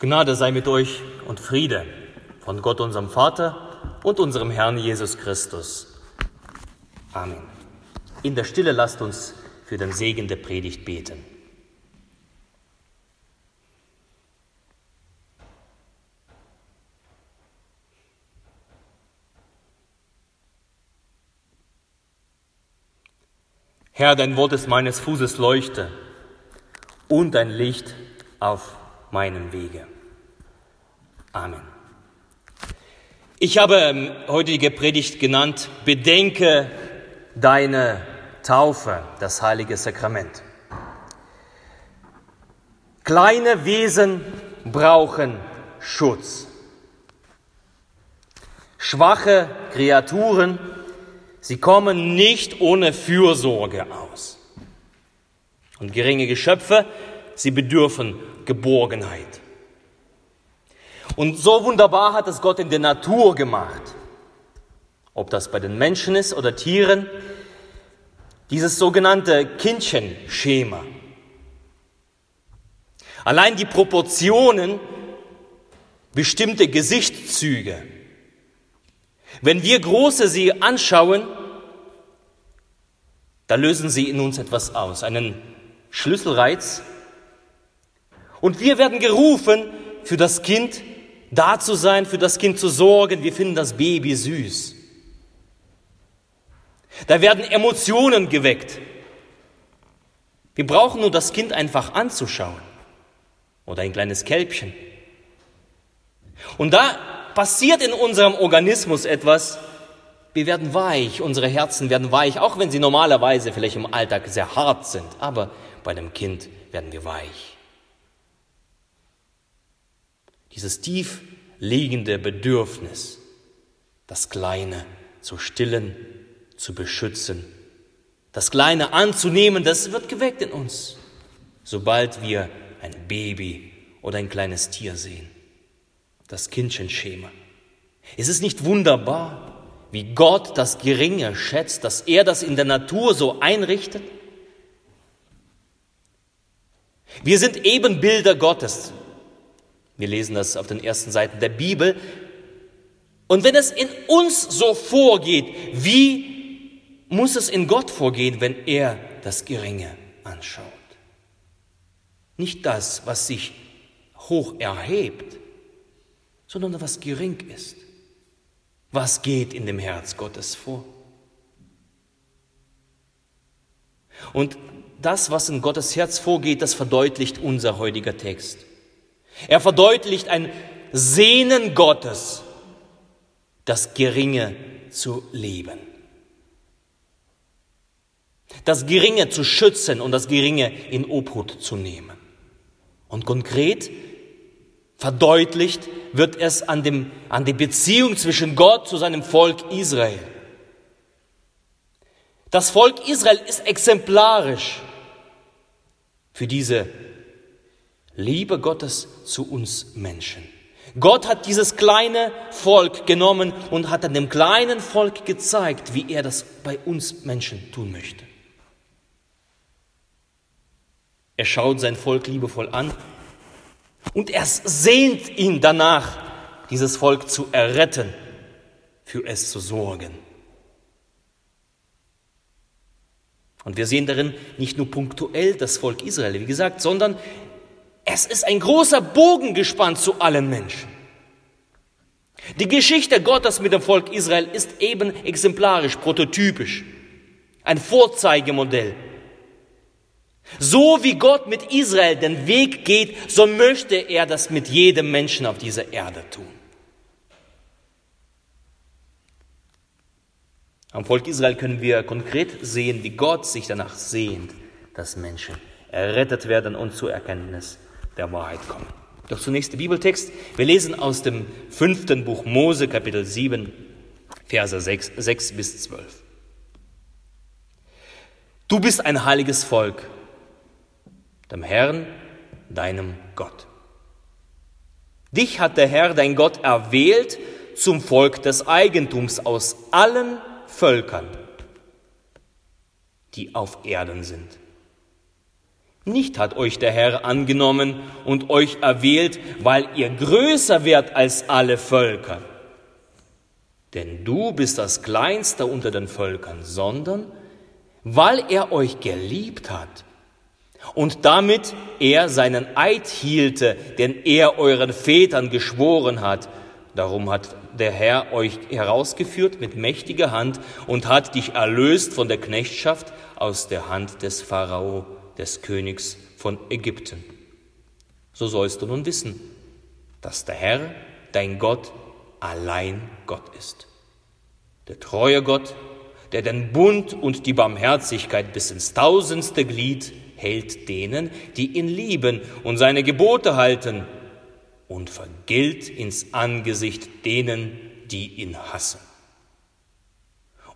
Gnade sei mit euch und Friede von Gott, unserem Vater und unserem Herrn Jesus Christus. Amen. In der Stille lasst uns für den Segen der Predigt beten. Herr, dein Wort ist meines Fußes Leuchte und ein Licht auf meinem Wege. Amen. Ich habe ähm, heute die Predigt genannt, bedenke deine Taufe, das heilige Sakrament. Kleine Wesen brauchen Schutz. Schwache Kreaturen, sie kommen nicht ohne Fürsorge aus. Und geringe Geschöpfe, sie bedürfen Geborgenheit. Und so wunderbar hat es Gott in der Natur gemacht. Ob das bei den Menschen ist oder Tieren, dieses sogenannte Kindchenschema. Allein die Proportionen, bestimmte Gesichtszüge. Wenn wir Große sie anschauen, da lösen sie in uns etwas aus, einen Schlüsselreiz. Und wir werden gerufen, für das Kind da zu sein, für das Kind zu sorgen. Wir finden das Baby süß. Da werden Emotionen geweckt. Wir brauchen nur das Kind einfach anzuschauen. Oder ein kleines Kälbchen. Und da passiert in unserem Organismus etwas. Wir werden weich, unsere Herzen werden weich, auch wenn sie normalerweise vielleicht im Alltag sehr hart sind. Aber bei dem Kind werden wir weich dieses tief liegende Bedürfnis, das Kleine zu stillen, zu beschützen, das Kleine anzunehmen, das wird geweckt in uns, sobald wir ein Baby oder ein kleines Tier sehen. Das Kindchenschema. Ist es nicht wunderbar, wie Gott das Geringe schätzt, dass er das in der Natur so einrichtet? Wir sind Ebenbilder Gottes. Wir lesen das auf den ersten Seiten der Bibel. Und wenn es in uns so vorgeht, wie muss es in Gott vorgehen, wenn er das Geringe anschaut? Nicht das, was sich hoch erhebt, sondern was gering ist. Was geht in dem Herz Gottes vor? Und das, was in Gottes Herz vorgeht, das verdeutlicht unser heutiger Text. Er verdeutlicht ein Sehnen Gottes, das Geringe zu leben. Das Geringe zu schützen und das Geringe in Obhut zu nehmen. Und konkret verdeutlicht wird es an, dem, an der Beziehung zwischen Gott zu seinem Volk Israel. Das Volk Israel ist exemplarisch für diese Liebe Gottes zu uns Menschen. Gott hat dieses kleine Volk genommen und hat an dem kleinen Volk gezeigt, wie er das bei uns Menschen tun möchte. Er schaut sein Volk liebevoll an und er sehnt ihn danach, dieses Volk zu erretten, für es zu sorgen. Und wir sehen darin nicht nur punktuell das Volk Israel, wie gesagt, sondern es ist ein großer Bogen gespannt zu allen Menschen. Die Geschichte Gottes mit dem Volk Israel ist eben exemplarisch, prototypisch, ein Vorzeigemodell. So wie Gott mit Israel den Weg geht, so möchte er das mit jedem Menschen auf dieser Erde tun. Am Volk Israel können wir konkret sehen, wie Gott sich danach sehnt, dass Menschen errettet werden und zur Erkenntnis der Wahrheit kommen. Doch zunächst der Bibeltext. Wir lesen aus dem fünften Buch Mose, Kapitel 7, Verse 6, 6 bis 12. Du bist ein heiliges Volk, dem Herrn, deinem Gott. Dich hat der Herr, dein Gott, erwählt zum Volk des Eigentums aus allen Völkern, die auf Erden sind. Nicht hat euch der Herr angenommen und euch erwählt, weil ihr größer werdet als alle Völker. Denn du bist das Kleinste unter den Völkern, sondern weil er euch geliebt hat und damit er seinen Eid hielte, den er euren Vätern geschworen hat. Darum hat der Herr euch herausgeführt mit mächtiger Hand und hat dich erlöst von der Knechtschaft aus der Hand des Pharao des Königs von Ägypten. So sollst du nun wissen, dass der Herr, dein Gott, allein Gott ist. Der treue Gott, der den Bund und die Barmherzigkeit bis ins tausendste Glied hält denen, die ihn lieben und seine Gebote halten, und vergilt ins Angesicht denen, die ihn hassen.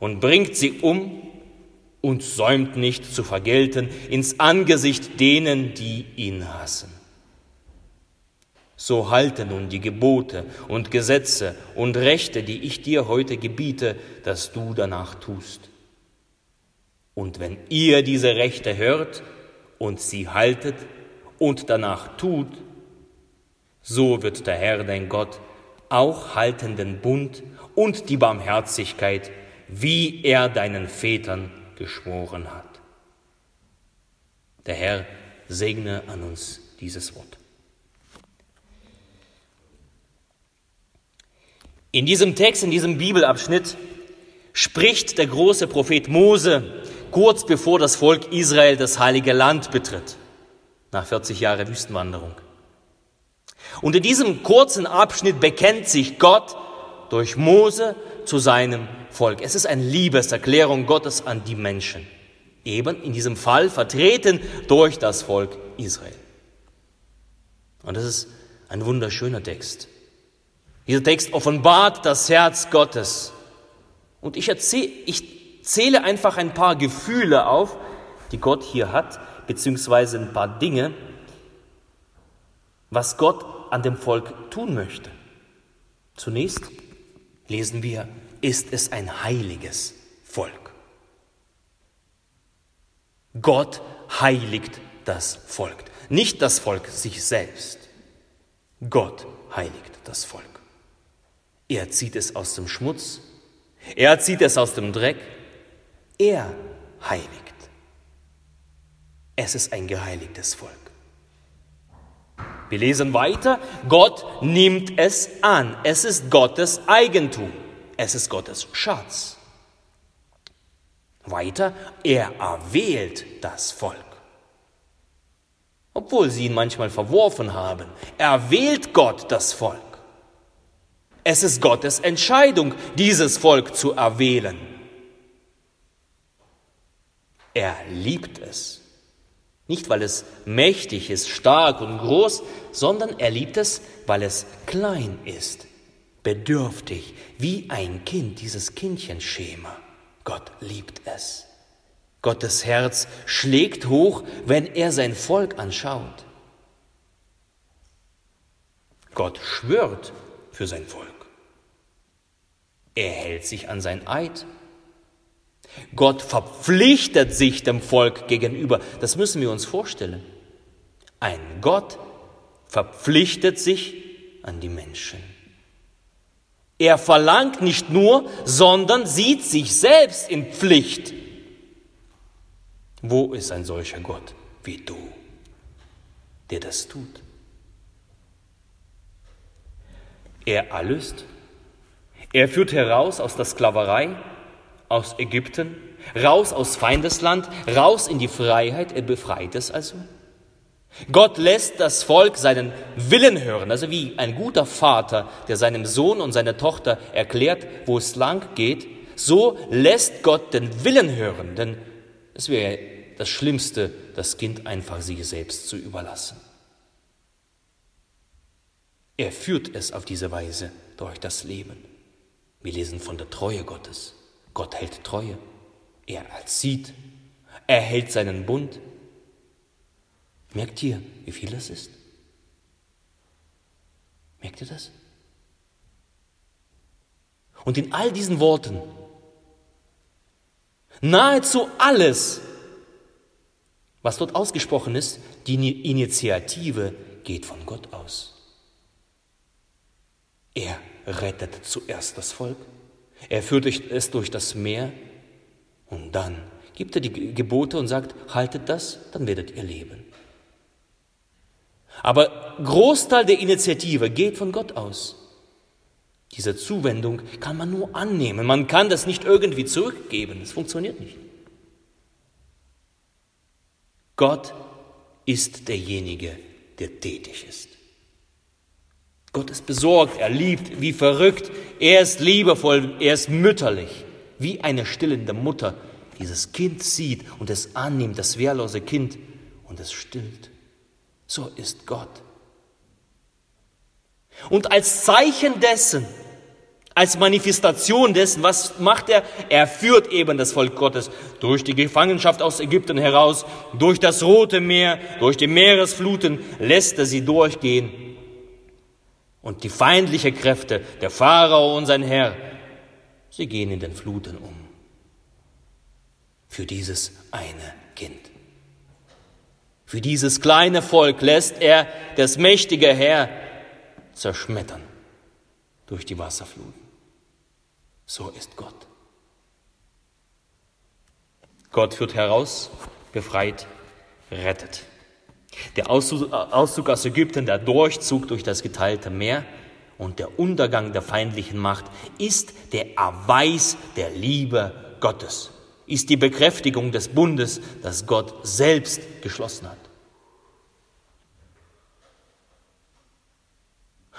Und bringt sie um und säumt nicht zu vergelten ins Angesicht denen, die ihn hassen. So halte nun die Gebote und Gesetze und Rechte, die ich dir heute gebiete, dass du danach tust. Und wenn ihr diese Rechte hört und sie haltet und danach tut, so wird der Herr dein Gott auch halten den Bund und die Barmherzigkeit, wie er deinen Vätern geschworen hat. Der Herr segne an uns dieses Wort. In diesem Text, in diesem Bibelabschnitt spricht der große Prophet Mose kurz bevor das Volk Israel das heilige Land betritt, nach 40 Jahren Wüstenwanderung. Und in diesem kurzen Abschnitt bekennt sich Gott durch Mose zu seinem Volk. Es ist eine Liebeserklärung Gottes an die Menschen. Eben in diesem Fall vertreten durch das Volk Israel. Und das ist ein wunderschöner Text. Dieser Text offenbart das Herz Gottes. Und ich, erzähl, ich zähle einfach ein paar Gefühle auf, die Gott hier hat, beziehungsweise ein paar Dinge, was Gott an dem Volk tun möchte. Zunächst lesen wir ist es ein heiliges Volk. Gott heiligt das Volk, nicht das Volk sich selbst. Gott heiligt das Volk. Er zieht es aus dem Schmutz, er zieht es aus dem Dreck, er heiligt. Es ist ein geheiligtes Volk. Wir lesen weiter, Gott nimmt es an, es ist Gottes Eigentum. Es ist Gottes Schatz. Weiter, er erwählt das Volk. Obwohl sie ihn manchmal verworfen haben, erwählt Gott das Volk. Es ist Gottes Entscheidung, dieses Volk zu erwählen. Er liebt es. Nicht, weil es mächtig ist, stark und groß, sondern er liebt es, weil es klein ist, bedürftig, wie ein Kind, dieses Kindchenschema. Gott liebt es. Gottes Herz schlägt hoch, wenn er sein Volk anschaut. Gott schwört für sein Volk. Er hält sich an sein Eid. Gott verpflichtet sich dem Volk gegenüber. Das müssen wir uns vorstellen. Ein Gott verpflichtet sich an die Menschen. Er verlangt nicht nur, sondern sieht sich selbst in Pflicht. Wo ist ein solcher Gott wie du, der das tut? Er erlöst. Er führt heraus aus der Sklaverei, aus Ägypten, raus aus Feindesland, raus in die Freiheit. Er befreit es also. Gott lässt das Volk seinen Willen hören, also wie ein guter Vater, der seinem Sohn und seiner Tochter erklärt, wo es lang geht, so lässt Gott den Willen hören, denn es wäre das Schlimmste, das Kind einfach sich selbst zu überlassen. Er führt es auf diese Weise durch das Leben. Wir lesen von der Treue Gottes. Gott hält Treue. Er erzieht. Er hält seinen Bund. Merkt ihr, wie viel das ist? Merkt ihr das? Und in all diesen Worten, nahezu alles, Was dort ausgesprochen ist, die Initiative geht von Gott aus. Er rettet zuerst das Volk, er führt es durch das Meer und dann gibt er die Gebote und sagt, haltet das, dann werdet ihr leben. Aber Großteil der Initiative geht von Gott aus. Diese Zuwendung kann man nur annehmen. Man kann das nicht irgendwie zurückgeben. Es funktioniert nicht. Gott ist derjenige, der tätig ist. Gott ist besorgt, er liebt wie verrückt, er ist liebevoll, er ist mütterlich, wie eine stillende Mutter dieses Kind sieht und es annimmt, das wehrlose Kind, und es stillt. So ist Gott. Und als Zeichen dessen, als Manifestation dessen, was macht er? Er führt eben das Volk Gottes durch die Gefangenschaft aus Ägypten heraus, durch das Rote Meer, durch die Meeresfluten, lässt er sie durchgehen. Und die feindlichen Kräfte, der Pharao und sein Herr, sie gehen in den Fluten um. Für dieses eine Kind. Für dieses kleine Volk lässt er das mächtige Herr zerschmettern durch die Wasserfluten. So ist Gott. Gott führt heraus, befreit, rettet. Der Auszug aus Ägypten, der Durchzug durch das geteilte Meer und der Untergang der feindlichen Macht ist der Erweis der Liebe Gottes ist die Bekräftigung des Bundes, das Gott selbst geschlossen hat.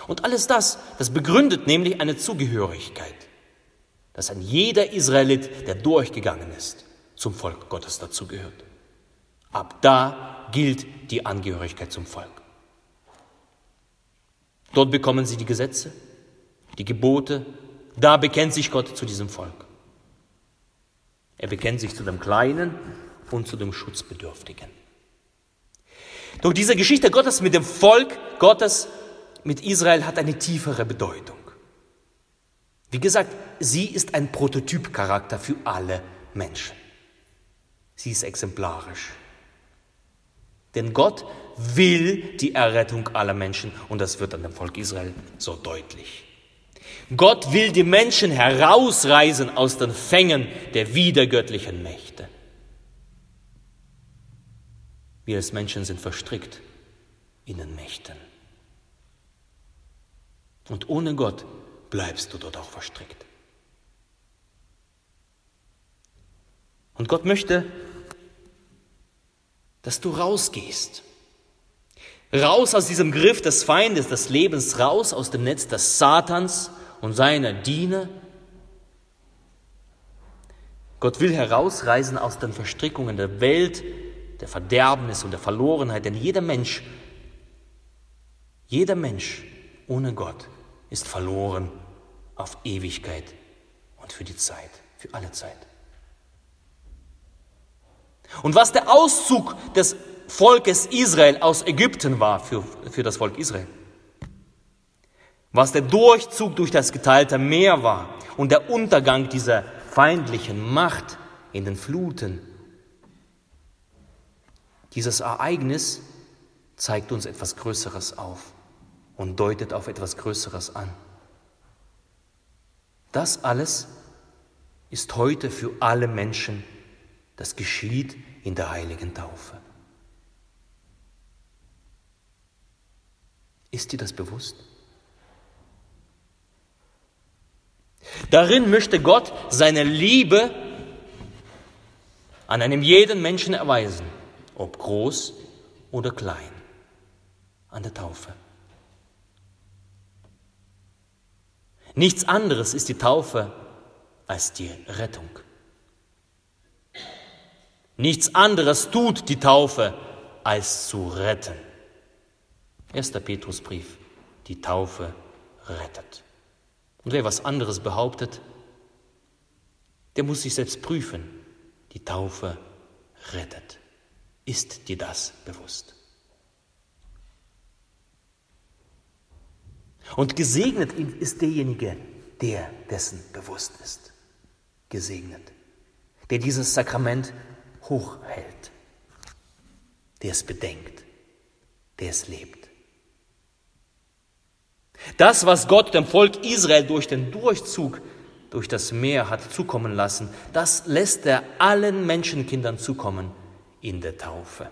Und alles das, das begründet nämlich eine Zugehörigkeit, dass ein jeder Israelit, der durchgegangen ist, zum Volk Gottes dazugehört. Ab da gilt die Angehörigkeit zum Volk. Dort bekommen sie die Gesetze, die Gebote, da bekennt sich Gott zu diesem Volk. Er bekennt sich zu dem Kleinen und zu dem Schutzbedürftigen. Doch diese Geschichte Gottes mit dem Volk Gottes, mit Israel, hat eine tiefere Bedeutung. Wie gesagt, sie ist ein Prototypcharakter für alle Menschen. Sie ist exemplarisch. Denn Gott will die Errettung aller Menschen und das wird an dem Volk Israel so deutlich. Gott will die Menschen herausreißen aus den Fängen der wiedergöttlichen Mächte. Wir als Menschen sind verstrickt in den Mächten. Und ohne Gott bleibst du dort auch verstrickt. Und Gott möchte, dass du rausgehst. Raus aus diesem Griff des Feindes des Lebens, raus aus dem Netz des Satans und seiner Diener. Gott will herausreißen aus den Verstrickungen der Welt, der Verderbnis und der Verlorenheit, denn jeder Mensch, jeder Mensch ohne Gott ist verloren auf Ewigkeit und für die Zeit, für alle Zeit. Und was der Auszug des Volkes Israel aus Ägypten war für, für das Volk Israel, was der Durchzug durch das geteilte Meer war und der Untergang dieser feindlichen Macht in den Fluten. Dieses Ereignis zeigt uns etwas Größeres auf und deutet auf etwas Größeres an. Das alles ist heute für alle Menschen, das geschieht in der heiligen Taufe. Ist dir das bewusst? Darin möchte Gott seine Liebe an einem jeden Menschen erweisen, ob groß oder klein, an der Taufe. Nichts anderes ist die Taufe als die Rettung. Nichts anderes tut die Taufe als zu retten. Erster Petrusbrief, die Taufe rettet. Und wer was anderes behauptet, der muss sich selbst prüfen. Die Taufe rettet. Ist dir das bewusst? Und gesegnet ist derjenige, der dessen bewusst ist. Gesegnet. Der dieses Sakrament hochhält. der es bedenkt, der es lebt. Das, was Gott dem Volk Israel durch den Durchzug durch das Meer hat zukommen lassen, das lässt er allen Menschenkindern zukommen in der Taufe.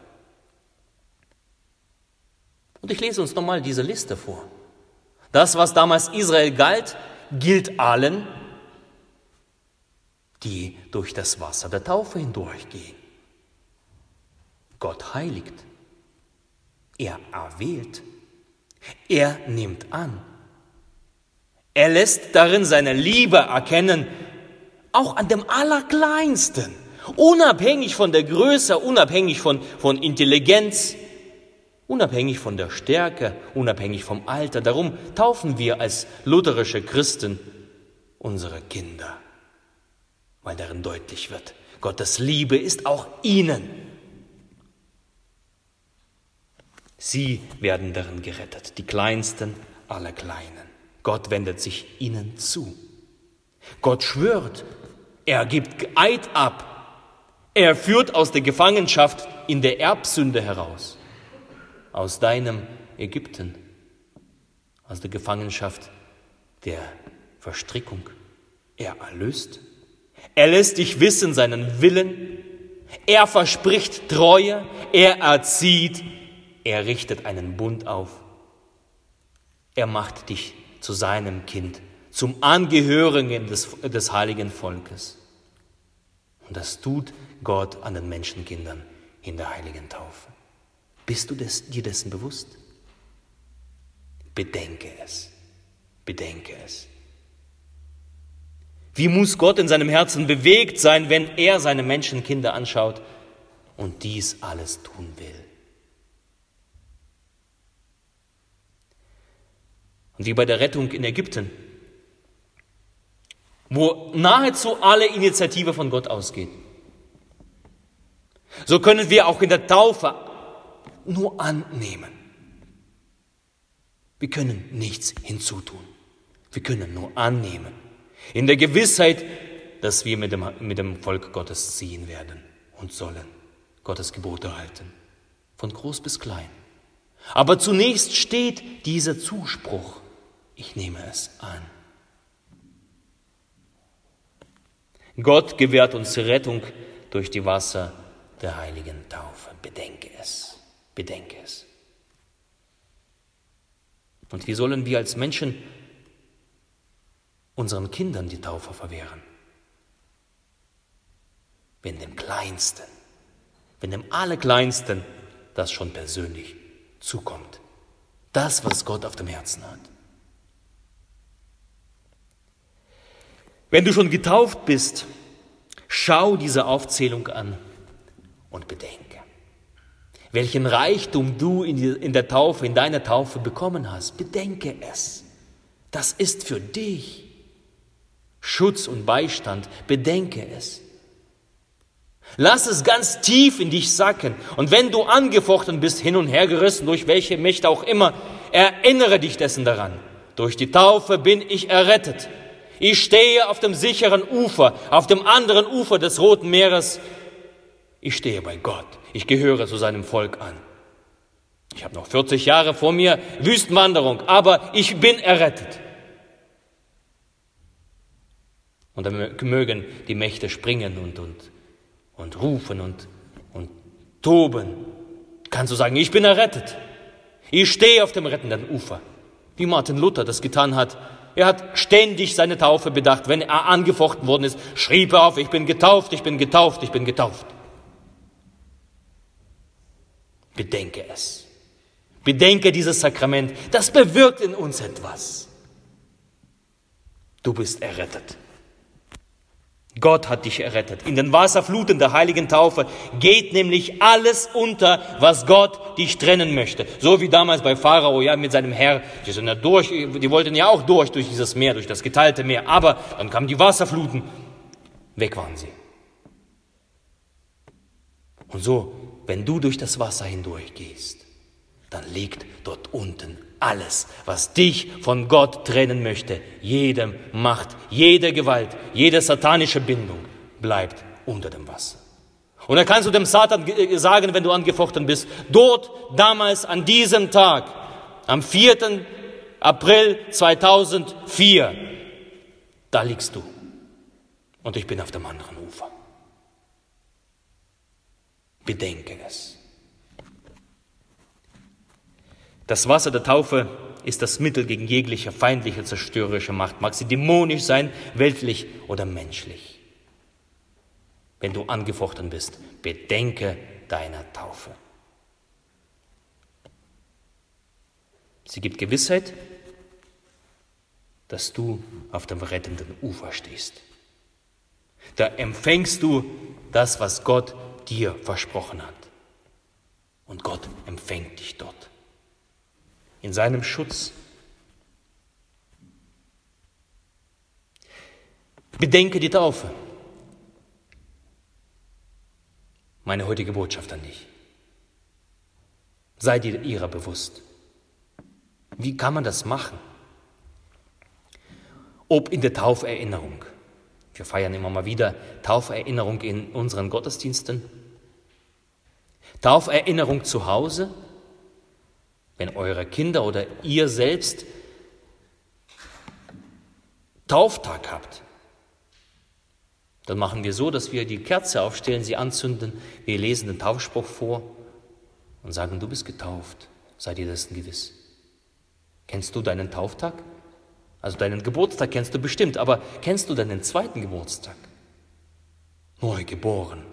Und ich lese uns nochmal diese Liste vor. Das, was damals Israel galt, gilt allen, die durch das Wasser der Taufe hindurchgehen. Gott heiligt, er erwählt, er nimmt an. Er lässt darin seine Liebe erkennen, auch an dem Allerkleinsten, unabhängig von der Größe, unabhängig von, von Intelligenz, unabhängig von der Stärke, unabhängig vom Alter. Darum taufen wir als lutherische Christen unsere Kinder, weil darin deutlich wird, Gottes Liebe ist auch ihnen Sie werden darin gerettet, die Kleinsten aller Kleinen. Gott wendet sich ihnen zu. Gott schwört, er gibt Eid ab, er führt aus der Gefangenschaft in der Erbsünde heraus, aus deinem Ägypten, aus der Gefangenschaft der Verstrickung. Er erlöst, er lässt dich wissen seinen Willen, er verspricht Treue, er erzieht, er richtet einen Bund auf. Er macht dich zu seinem Kind, zum Angehörigen des, des heiligen Volkes. Und das tut Gott an den Menschenkindern in der heiligen Taufe. Bist du des, dir dessen bewusst? Bedenke es. Bedenke es. Wie muss Gott in seinem Herzen bewegt sein, wenn er seine Menschenkinder anschaut und dies alles tun will? Und wie bei der Rettung in Ägypten, wo nahezu alle Initiative von Gott ausgeht. So können wir auch in der Taufe nur annehmen. Wir können nichts hinzutun. Wir können nur annehmen. In der Gewissheit, dass wir mit dem, mit dem Volk Gottes ziehen werden und sollen. Gottes Gebote halten. Von groß bis klein. Aber zunächst steht dieser Zuspruch. Ich nehme es an. Gott gewährt uns Rettung durch die Wasser der heiligen Taufe. Bedenke es, bedenke es. Und wie sollen wir als Menschen unseren Kindern die Taufe verwehren? Wenn dem Kleinsten, wenn dem Allerkleinsten das schon persönlich zukommt. Das, was Gott auf dem Herzen hat. Wenn du schon getauft bist, schau diese Aufzählung an und bedenke, welchen Reichtum du in der Taufe, in deiner Taufe bekommen hast. Bedenke es. Das ist für dich Schutz und Beistand. Bedenke es. Lass es ganz tief in dich sacken. Und wenn du angefochten bist, hin und her gerissen, durch welche Mächte auch immer, erinnere dich dessen daran. Durch die Taufe bin ich errettet. Ich stehe auf dem sicheren Ufer, auf dem anderen Ufer des Roten Meeres. Ich stehe bei Gott. Ich gehöre zu seinem Volk an. Ich habe noch 40 Jahre vor mir Wüstenwanderung, aber ich bin errettet. Und dann mögen die Mächte springen und, und, und rufen und, und toben. Kannst du sagen, ich bin errettet. Ich stehe auf dem rettenden Ufer. Wie Martin Luther das getan hat, er hat ständig seine Taufe bedacht. Wenn er angefochten worden ist, schrieb er auf, ich bin getauft, ich bin getauft, ich bin getauft. Bedenke es. Bedenke dieses Sakrament. Das bewirkt in uns etwas. Du bist errettet. Gott hat dich errettet. In den Wasserfluten der heiligen Taufe geht nämlich alles unter, was Gott dich trennen möchte. So wie damals bei Pharao, ja, mit seinem Herr. Die sind ja durch, die wollten ja auch durch, durch dieses Meer, durch das geteilte Meer. Aber dann kamen die Wasserfluten. Weg waren sie. Und so, wenn du durch das Wasser hindurch gehst, dann liegt dort unten alles, was dich von Gott trennen möchte, jede Macht, jede Gewalt, jede satanische Bindung bleibt unter dem Wasser. Und dann kannst du dem Satan äh, sagen, wenn du angefochten bist, dort damals an diesem Tag, am 4. April 2004, da liegst du. Und ich bin auf dem anderen Ufer. Bedenke es. Das Wasser der Taufe ist das Mittel gegen jegliche feindliche, zerstörerische Macht, mag sie dämonisch sein, weltlich oder menschlich. Wenn du angefochten bist, bedenke deiner Taufe. Sie gibt Gewissheit, dass du auf dem rettenden Ufer stehst. Da empfängst du das, was Gott dir versprochen hat. Und Gott empfängt dich dort. In seinem Schutz. Bedenke die Taufe. Meine heutige Botschaft an dich. Sei dir ihrer bewusst. Wie kann man das machen? Ob in der Tauferinnerung. Wir feiern immer mal wieder Tauferinnerung in unseren Gottesdiensten. Tauferinnerung zu Hause, wenn eure Kinder oder ihr selbst Tauftag habt. Dann machen wir so, dass wir die Kerze aufstellen, sie anzünden, wir lesen den Taufspruch vor und sagen, du bist getauft, sei dir dessen gewiss. Kennst du deinen Tauftag? Also deinen Geburtstag kennst du bestimmt, aber kennst du deinen zweiten Geburtstag? Neu geboren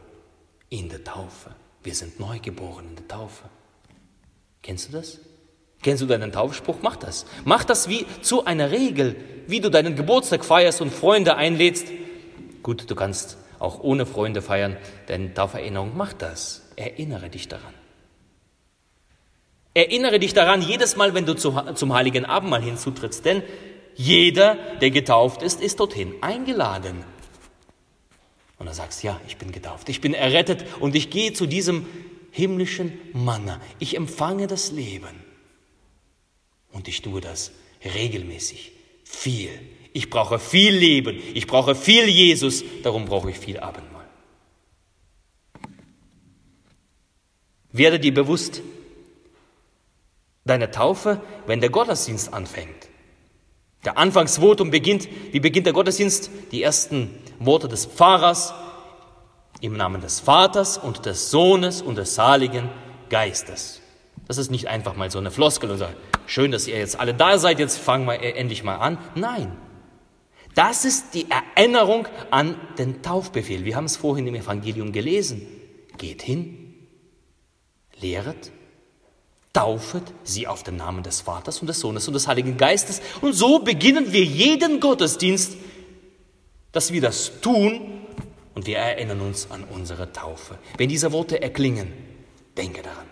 in der Taufe. Wir sind neu geboren in der Taufe. Kennst du das? Kennst du deinen Taufspruch? Mach das. Mach das wie zu einer Regel, wie du deinen Geburtstag feierst und Freunde einlädst. Gut, du kannst auch ohne Freunde feiern, denn Tauferinnerung mach das. Erinnere dich daran. Erinnere dich daran jedes Mal, wenn du zum Heiligen Abendmahl hinzutrittst, denn jeder, der getauft ist, ist dorthin eingeladen. Und er sagst, ja, ich bin getauft, ich bin errettet und ich gehe zu diesem himmlischen Manna. Ich empfange das Leben. Und ich tue das regelmäßig, viel. Ich brauche viel Leben, ich brauche viel Jesus, darum brauche ich viel Abendmahl. Werde dir bewusst deiner Taufe, wenn der Gottesdienst anfängt. Der Anfangsvotum beginnt, wie beginnt der Gottesdienst? Die ersten Worte des Pfarrers im Namen des Vaters und des Sohnes und des Saligen Geistes. Das ist nicht einfach mal so eine Floskel und sagt, schön, dass ihr jetzt alle da seid, jetzt fangen wir endlich mal an. Nein, das ist die Erinnerung an den Taufbefehl. Wir haben es vorhin im Evangelium gelesen. Geht hin, lehret taufet sie auf den Namen des Vaters und des Sohnes und des Heiligen Geistes. Und so beginnen wir jeden Gottesdienst, dass wir das tun und wir erinnern uns an unsere Taufe. Wenn diese Worte erklingen, denke daran.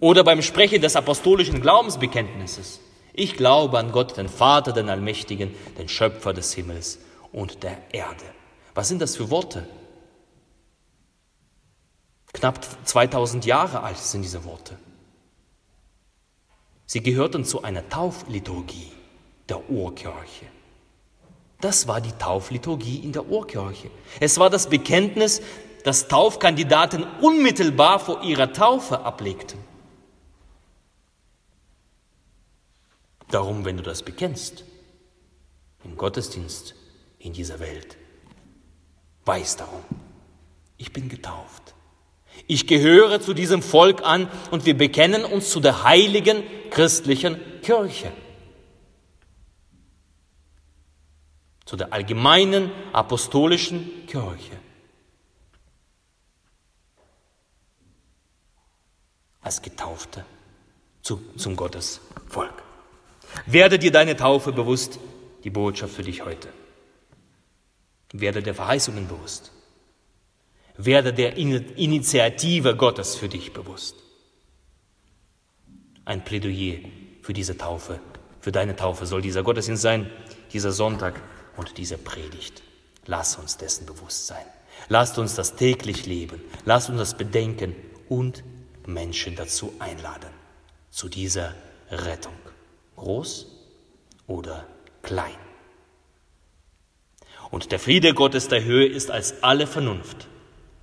Oder beim Sprechen des apostolischen Glaubensbekenntnisses. Ich glaube an Gott, den Vater, den Allmächtigen, den Schöpfer des Himmels und der Erde. Was sind das für Worte? Knapp 2000 Jahre alt sind diese Worte. Sie gehörten zu einer Taufliturgie der Urkirche. Das war die Taufliturgie in der Urkirche. Es war das Bekenntnis, das Taufkandidaten unmittelbar vor ihrer Taufe ablegten. Darum, wenn du das bekennst, im Gottesdienst in dieser Welt, weiß darum, ich bin getauft. Ich gehöre zu diesem Volk an und wir bekennen uns zu der heiligen christlichen Kirche. Zu der allgemeinen apostolischen Kirche. Als Getaufte zu, zum Gottesvolk. Werde dir deine Taufe bewusst, die Botschaft für dich heute. Werde der Verheißungen bewusst. Werde der Initiative Gottes für dich bewusst. Ein Plädoyer für diese Taufe, für deine Taufe soll dieser Gottesdienst sein, dieser Sonntag und diese Predigt. Lass uns dessen bewusst sein. Lasst uns das täglich leben. Lasst uns das bedenken und Menschen dazu einladen, zu dieser Rettung. Groß oder klein. Und der Friede Gottes der Höhe ist als alle Vernunft.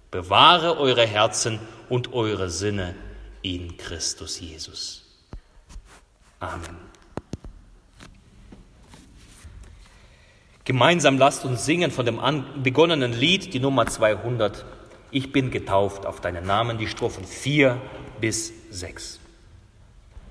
Bewahre eure Herzen und eure Sinne in Christus Jesus. Amen. Gemeinsam lasst uns singen von dem begonnenen Lied, die Nummer 200. Ich bin getauft auf deinen Namen, die Strophen 4 bis 6.